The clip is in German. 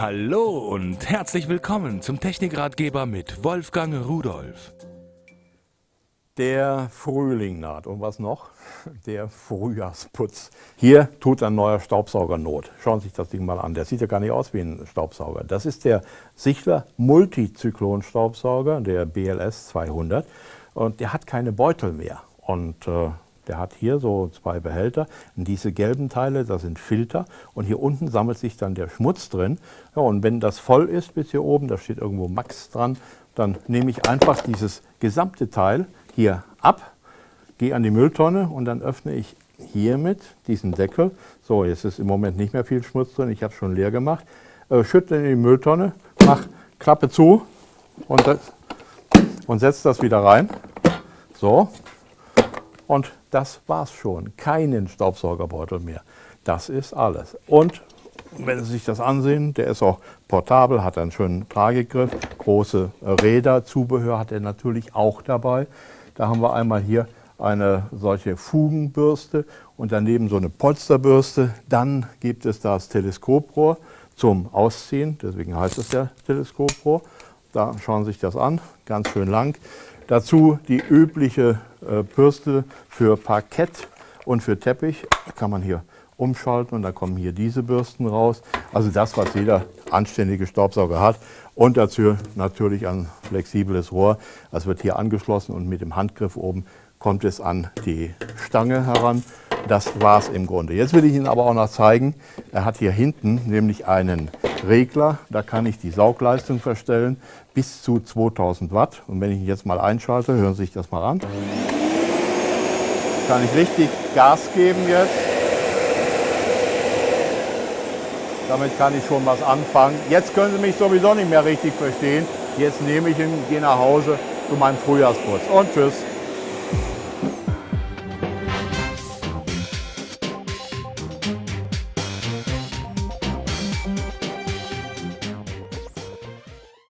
Hallo und herzlich willkommen zum Technikratgeber mit Wolfgang Rudolf. Der Frühling naht. Und was noch? Der Frühjahrsputz. Hier tut ein neuer Staubsauger Not. Schauen Sie sich das Ding mal an. Der sieht ja gar nicht aus wie ein Staubsauger. Das ist der Sichler Multizyklon-Staubsauger, der BLS 200. Und der hat keine Beutel mehr. Und äh, der hat hier so zwei Behälter. Und diese gelben Teile, das sind Filter. Und hier unten sammelt sich dann der Schmutz drin. Ja, und wenn das voll ist bis hier oben, da steht irgendwo Max dran, dann nehme ich einfach dieses gesamte Teil hier ab, gehe an die Mülltonne und dann öffne ich hiermit diesen Deckel. So, jetzt ist im Moment nicht mehr viel Schmutz drin, ich habe es schon leer gemacht. Äh, schüttle in die Mülltonne, mach Klappe zu und, und setze das wieder rein. So, und das war's schon. Keinen Staubsaugerbeutel mehr. Das ist alles. Und wenn Sie sich das ansehen, der ist auch portabel, hat einen schönen Tragegriff, große Räder, Zubehör hat er natürlich auch dabei. Da haben wir einmal hier eine solche Fugenbürste und daneben so eine Polsterbürste. Dann gibt es das Teleskoprohr zum Ausziehen, deswegen heißt es ja Teleskoprohr. Da schauen Sie sich das an, ganz schön lang. Dazu die übliche äh, Bürste für Parkett und für Teppich. Da kann man hier umschalten und dann kommen hier diese Bürsten raus. Also das, was jeder anständige Staubsauger hat. Und dazu natürlich ein flexibles Rohr. Das wird hier angeschlossen und mit dem Handgriff oben kommt es an die Stange heran. Das war es im Grunde. Jetzt will ich Ihnen aber auch noch zeigen, er hat hier hinten nämlich einen Regler. Da kann ich die Saugleistung verstellen bis zu 2000 Watt. Und wenn ich ihn jetzt mal einschalte, hören Sie sich das mal an. Kann ich richtig Gas geben jetzt. Damit kann ich schon was anfangen. Jetzt können Sie mich sowieso nicht mehr richtig verstehen. Jetzt nehme ich ihn, gehe nach Hause zu meinem Frühjahrsputz. Und tschüss.